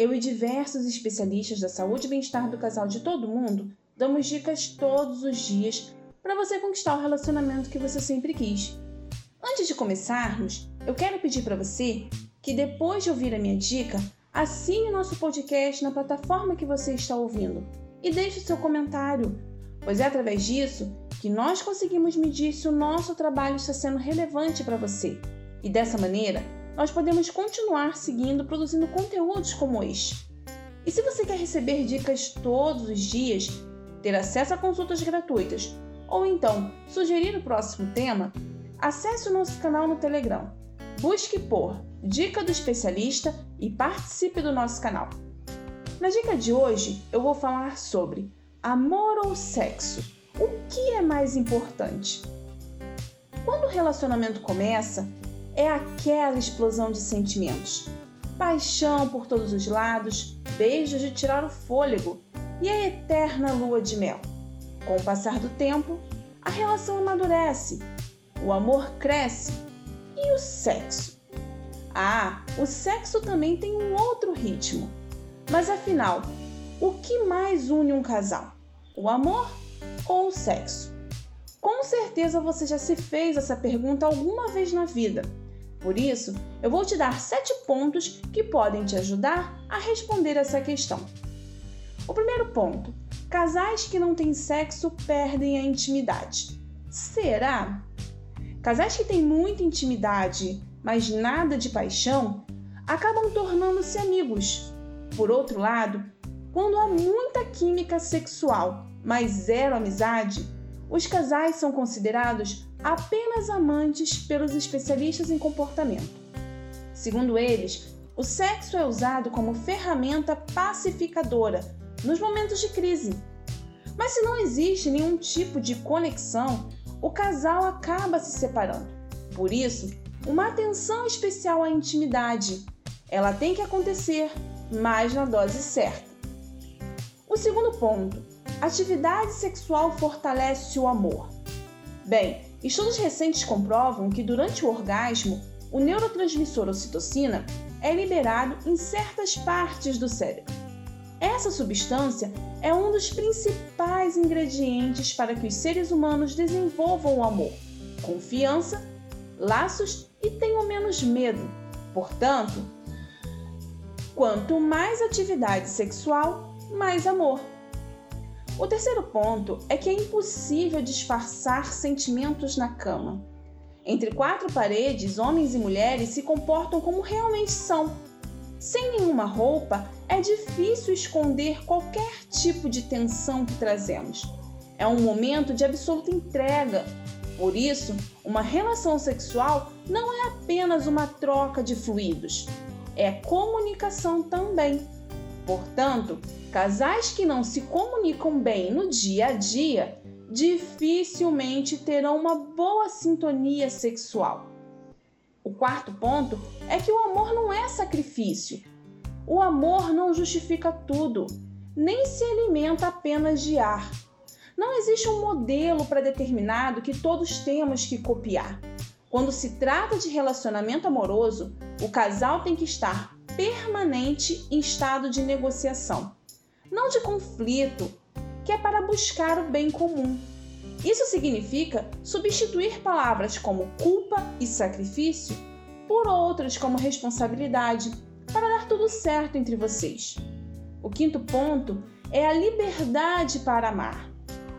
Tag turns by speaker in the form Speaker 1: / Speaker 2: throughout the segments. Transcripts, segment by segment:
Speaker 1: eu e diversos especialistas da saúde e bem-estar do casal de todo mundo damos dicas todos os dias para você conquistar o relacionamento que você sempre quis. Antes de começarmos, eu quero pedir para você que depois de ouvir a minha dica, assine nosso podcast na plataforma que você está ouvindo e deixe seu comentário, pois é através disso que nós conseguimos medir se o nosso trabalho está sendo relevante para você. E dessa maneira, nós podemos continuar seguindo produzindo conteúdos como este. E se você quer receber dicas todos os dias, ter acesso a consultas gratuitas ou então sugerir o próximo tema, acesse o nosso canal no Telegram. Busque por Dica do Especialista e participe do nosso canal. Na dica de hoje, eu vou falar sobre amor ou sexo. O que é mais importante? Quando o relacionamento começa, é aquela explosão de sentimentos. Paixão por todos os lados, beijos de tirar o fôlego e a eterna lua de mel. Com o passar do tempo, a relação amadurece, o amor cresce e o sexo. Ah, o sexo também tem um outro ritmo. Mas afinal, o que mais une um casal? O amor ou o sexo? Com certeza você já se fez essa pergunta alguma vez na vida por isso, eu vou te dar sete pontos que podem te ajudar a responder essa questão. O primeiro ponto: casais que não têm sexo perdem a intimidade. Será? Casais que têm muita intimidade, mas nada de paixão, acabam tornando-se amigos. Por outro lado, quando há muita química sexual, mas zero amizade, os casais são considerados apenas amantes pelos especialistas em comportamento. Segundo eles, o sexo é usado como ferramenta pacificadora nos momentos de crise. Mas se não existe nenhum tipo de conexão, o casal acaba se separando. Por isso, uma atenção especial à intimidade. Ela tem que acontecer, mas na dose certa. O segundo ponto: atividade sexual fortalece o amor. Bem, Estudos recentes comprovam que durante o orgasmo, o neurotransmissor ocitocina é liberado em certas partes do cérebro. Essa substância é um dos principais ingredientes para que os seres humanos desenvolvam o amor, confiança, laços e tenham menos medo. Portanto, quanto mais atividade sexual, mais amor. O terceiro ponto é que é impossível disfarçar sentimentos na cama. Entre quatro paredes, homens e mulheres se comportam como realmente são. Sem nenhuma roupa, é difícil esconder qualquer tipo de tensão que trazemos. É um momento de absoluta entrega. Por isso, uma relação sexual não é apenas uma troca de fluidos, é comunicação também. Portanto, casais que não se comunicam bem no dia a dia dificilmente terão uma boa sintonia sexual. O quarto ponto é que o amor não é sacrifício. O amor não justifica tudo, nem se alimenta apenas de ar. Não existe um modelo pré-determinado que todos temos que copiar. Quando se trata de relacionamento amoroso, o casal tem que estar permanente em estado de negociação, não de conflito, que é para buscar o bem comum. Isso significa substituir palavras como culpa e sacrifício por outras como responsabilidade, para dar tudo certo entre vocês. O quinto ponto é a liberdade para amar.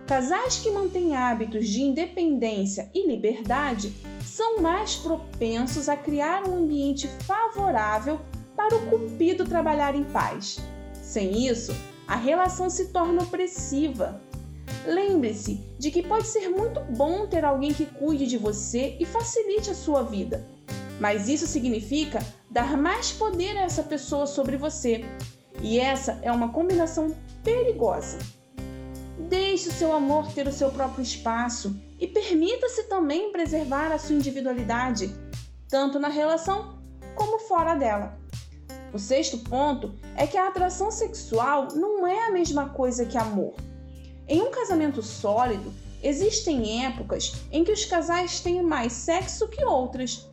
Speaker 1: Casais que mantêm hábitos de independência e liberdade são mais propensos a criar um ambiente favorável para o cupido trabalhar em paz. Sem isso, a relação se torna opressiva. Lembre-se de que pode ser muito bom ter alguém que cuide de você e facilite a sua vida, mas isso significa dar mais poder a essa pessoa sobre você, e essa é uma combinação perigosa. Deixe o seu amor ter o seu próprio espaço e permita-se também preservar a sua individualidade, tanto na relação como fora dela. O sexto ponto é que a atração sexual não é a mesma coisa que amor. Em um casamento sólido, existem épocas em que os casais têm mais sexo que outras.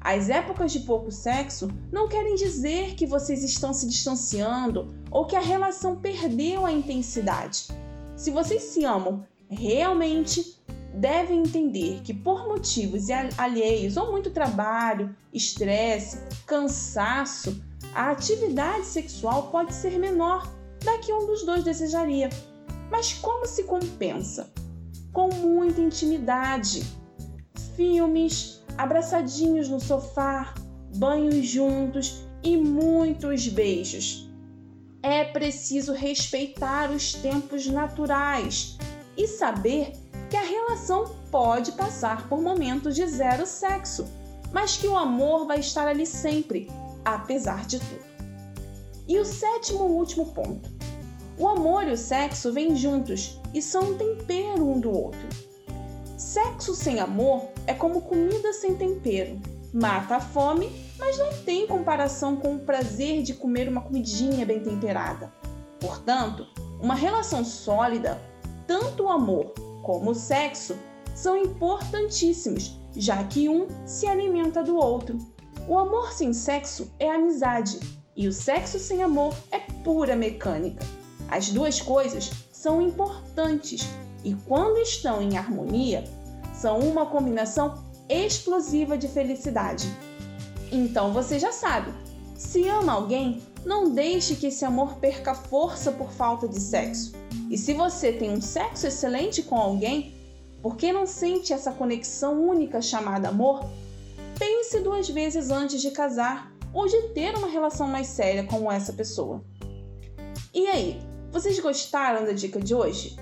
Speaker 1: As épocas de pouco sexo não querem dizer que vocês estão se distanciando ou que a relação perdeu a intensidade. Se vocês se amam realmente, devem entender que por motivos alheios ou muito trabalho, estresse, cansaço, a atividade sexual pode ser menor da que um dos dois desejaria. Mas como se compensa? Com muita intimidade. Filmes, abraçadinhos no sofá, banhos juntos e muitos beijos. É preciso respeitar os tempos naturais e saber que a relação pode passar por momentos de zero sexo, mas que o amor vai estar ali sempre apesar de tudo. E o sétimo e último ponto. O amor e o sexo vêm juntos e são um tempero um do outro. Sexo sem amor é como comida sem tempero. Mata a fome, mas não tem comparação com o prazer de comer uma comidinha bem temperada. Portanto, uma relação sólida, tanto o amor como o sexo, são importantíssimos, já que um se alimenta do outro. O amor sem sexo é amizade e o sexo sem amor é pura mecânica. As duas coisas são importantes e, quando estão em harmonia, são uma combinação explosiva de felicidade. Então você já sabe: se ama alguém, não deixe que esse amor perca força por falta de sexo. E se você tem um sexo excelente com alguém, por que não sente essa conexão única chamada amor? Pense duas vezes antes de casar ou de ter uma relação mais séria com essa pessoa. E aí, vocês gostaram da dica de hoje?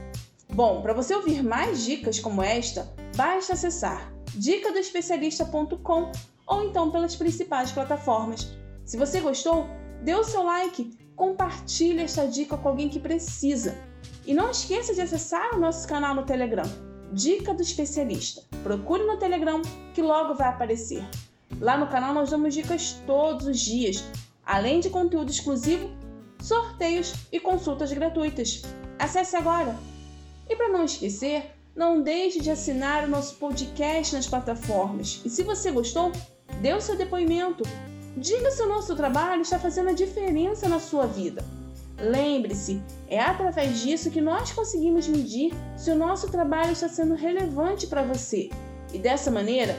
Speaker 1: Bom, para você ouvir mais dicas como esta, basta acessar dicadoespecialista.com ou então pelas principais plataformas. Se você gostou, dê o seu like, compartilhe esta dica com alguém que precisa. E não esqueça de acessar o nosso canal no Telegram Dica do Especialista. Procure no Telegram que logo vai aparecer. Lá no canal nós damos dicas todos os dias, além de conteúdo exclusivo, sorteios e consultas gratuitas. Acesse agora! E para não esquecer, não deixe de assinar o nosso podcast nas plataformas. E se você gostou, dê o seu depoimento. Diga se o nosso trabalho está fazendo a diferença na sua vida. Lembre-se, é através disso que nós conseguimos medir se o nosso trabalho está sendo relevante para você. E dessa maneira,